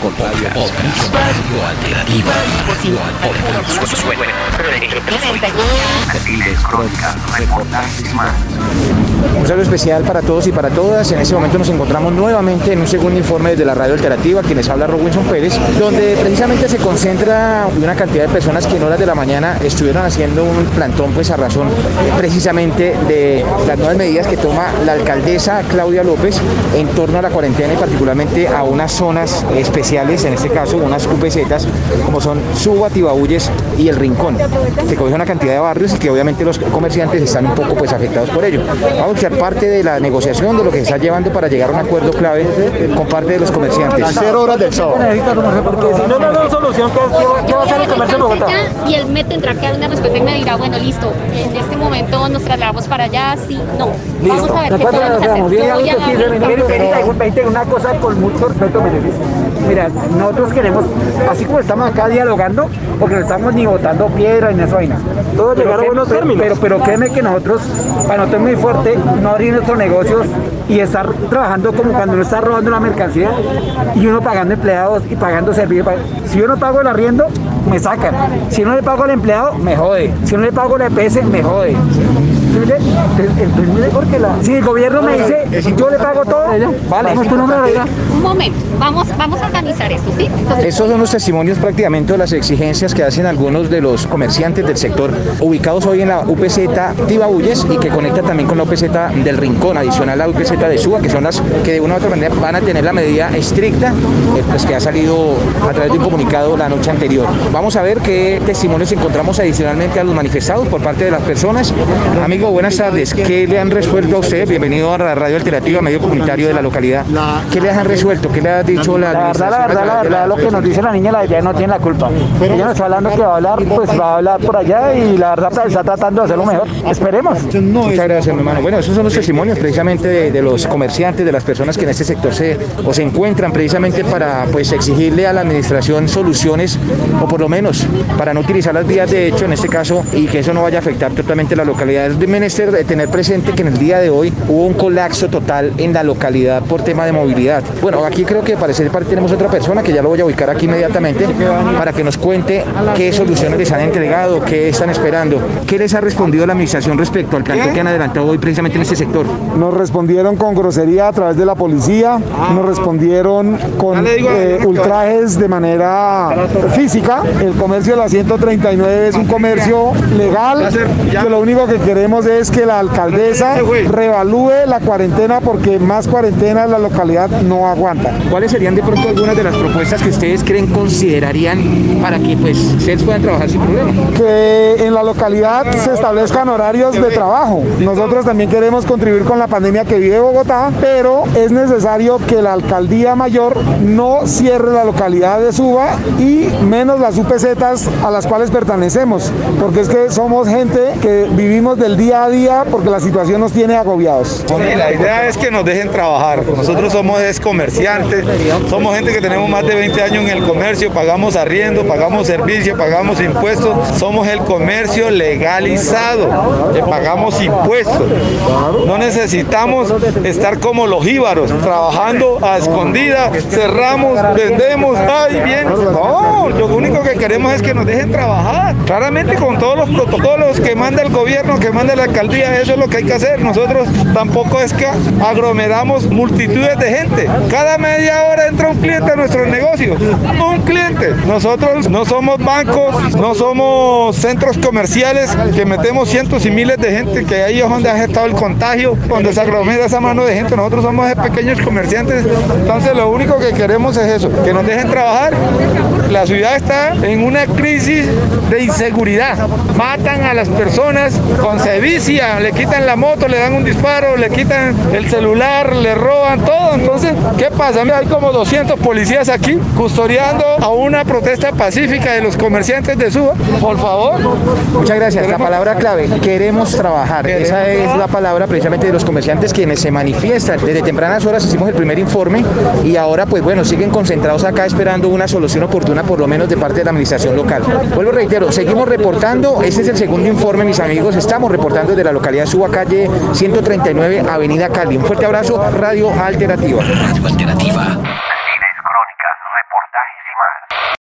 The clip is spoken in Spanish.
con Radio Podcast. Radio Alternativa. Perfiles, crónicas, reportajes más. Un saludo especial para todos y para todas. En este momento nos encontramos nuevamente en un segundo informe desde la radio alternativa, quienes habla Robinson Pérez, donde precisamente se concentra una cantidad de personas que en horas de la mañana estuvieron haciendo un plantón pues a razón precisamente de las nuevas medidas que toma la alcaldesa Claudia López en torno a la cuarentena y particularmente a unas zonas especiales, en este caso unas UPCs como son Suba, Tibabuyes y El Rincón, que coge una cantidad de barrios y que obviamente los comerciantes están un poco pues afectados por ello. Vamos a ser parte de la negociación de lo que se está llevando para llegar a un acuerdo clave con parte de los comerciantes. Cero horas del sábado. Porque si no, no hay solución, ¿qué, qué, qué va a hacer el comercio en Bogotá? Y él me tendrá que dar una respuesta y me dirá, bueno, listo, en este momento nos trasladamos para allá, sí, no. Vamos a ver qué podemos hacer. Yo voy a Mire, una cosa con mucho respeto, mire, mira, nosotros queremos, así como estamos acá dialogando, porque no estamos ni botando piedra ni esa vaina. Todos llegaron a buenos términos. Pero, pero créeme que nosotros, para nosotros es muy fuerte no abrir nuestros negocios y estar trabajando como cuando uno está robando una mercancía y uno pagando empleados y pagando servicios. Si yo no pago el arriendo, me sacan. Si no le pago al empleado, me jode. Si no le pago la EPS, me jode. Porque la, si el gobierno me dice, yo le pago todo, vale. Un momento, vamos, vamos a organizar esto, ¿sí? Entonces, Estos son los testimonios prácticamente de las exigencias que hacen algunos de los comerciantes del sector ubicados hoy en la UPZ Tibabuyes y que conecta también con la UPZ del Rincón, adicional a la UPZ de Suba, que son las que de una u otra manera van a tener la medida estricta eh, pues, que ha salido a través de un comunicado la noche anterior. Vamos a ver qué testimonios encontramos adicionalmente a los manifestados por parte de las personas. Amigo, buenas tardes. ¿Qué le han resuelto a usted? Bienvenido a la Radio Alternativa, medio comunitario de la localidad. ¿Qué le han resuelto? ¿Qué le ha dicho la La verdad, la verdad, la verdad, lo que nos dice la niña, la ella no tiene la culpa. Ella nos está hablando que va a hablar, pues va a hablar por allá y la verdad está tratando de hacerlo mejor. Esperemos. Muchas gracias, mi hermano. Bueno, esos son los testimonios precisamente de, de los comerciantes, de las personas que en este sector se, o se encuentran precisamente para pues exigirle a la administración soluciones, o por lo menos para no utilizar las vías de hecho en este caso y que eso no vaya a afectar totalmente la localidad. Es de menester de tener presente que en el día de hoy hubo un colapso total en la localidad por tema de movilidad. Bueno, aquí creo que parece que tenemos otra persona que ya lo voy a ubicar aquí inmediatamente para que nos cuente qué soluciones les han entregado, qué están esperando, qué les ha respondido la administración respecto al plantón que han adelantado hoy precisamente en este sector. Nos respondieron con grosería a través de la policía, nos respondieron con eh, ultrajes de manera física. El comercio de la 139 es un comercio legal, que lo único que queremos es que la alcaldesa revalúe la cuarentena porque más cuarentena la localidad no aguanta. ¿Cuáles serían de pronto algunas de las propuestas que ustedes creen considerarían para que pues ustedes puedan trabajar sin problema? que en la localidad se establezcan horarios de trabajo. Nosotros también queremos contribuir con la pandemia que vive Bogotá, pero es necesario que la alcaldía mayor no cierre la localidad de Suba y menos las UPCs a las cuales pertenecemos, porque es que somos gente que vivimos del día a día porque la situación nos tiene agobiados. La idea es que nos dejen trabajar. Nosotros somos es comerciantes, somos gente que tenemos más de 20 años en el comercio, pagamos arriendo, pagamos servicio, pagamos impuestos, somos el comercio legalizado, pagamos impuestos. No necesitamos estar como los íbaros, trabajando a escondida, cerramos, vendemos, ay bien. No, lo único que queremos es que nos dejen trabajar. Claramente con todos los protocolos que manda el gobierno, que manda la alcaldía, eso es lo que hay que hacer. Nosotros tampoco es que aglomeramos multitudes de gente. Cada media hora entra un cliente a nuestros negocios. Un cliente. Nosotros no somos bancos, no somos centros comerciales que metemos cientos y miles de gente, que ahí es donde ha estado el contagio, donde se aglomera esa mano de gente. Nosotros somos pequeños comerciantes. Entonces lo único que queremos es eso, que nos dejen trabajar. La ciudad está en una crisis de inseguridad. Matan a las personas con sevicia, le quitan la moto, le dan un disparo, le quitan el celular, le roban todo. Entonces, ¿qué pasa? Mira, hay como 200 policías aquí custodiando a una protesta pacífica de los comerciantes de Suba. Por favor. Muchas gracias. La palabra clave, queremos trabajar. Esa es la palabra precisamente de los comerciantes quienes se manifiestan. Desde tempranas horas hicimos el primer informe y ahora pues bueno, siguen concentrados acá esperando una solución oportuna por lo menos de parte de la administración local. Vuelvo reitero, seguimos reportando, este es el segundo informe mis amigos, estamos reportando desde la localidad Suba, calle 139, Avenida Cali. Un fuerte abrazo, Radio Alternativa. Radio Alternativa.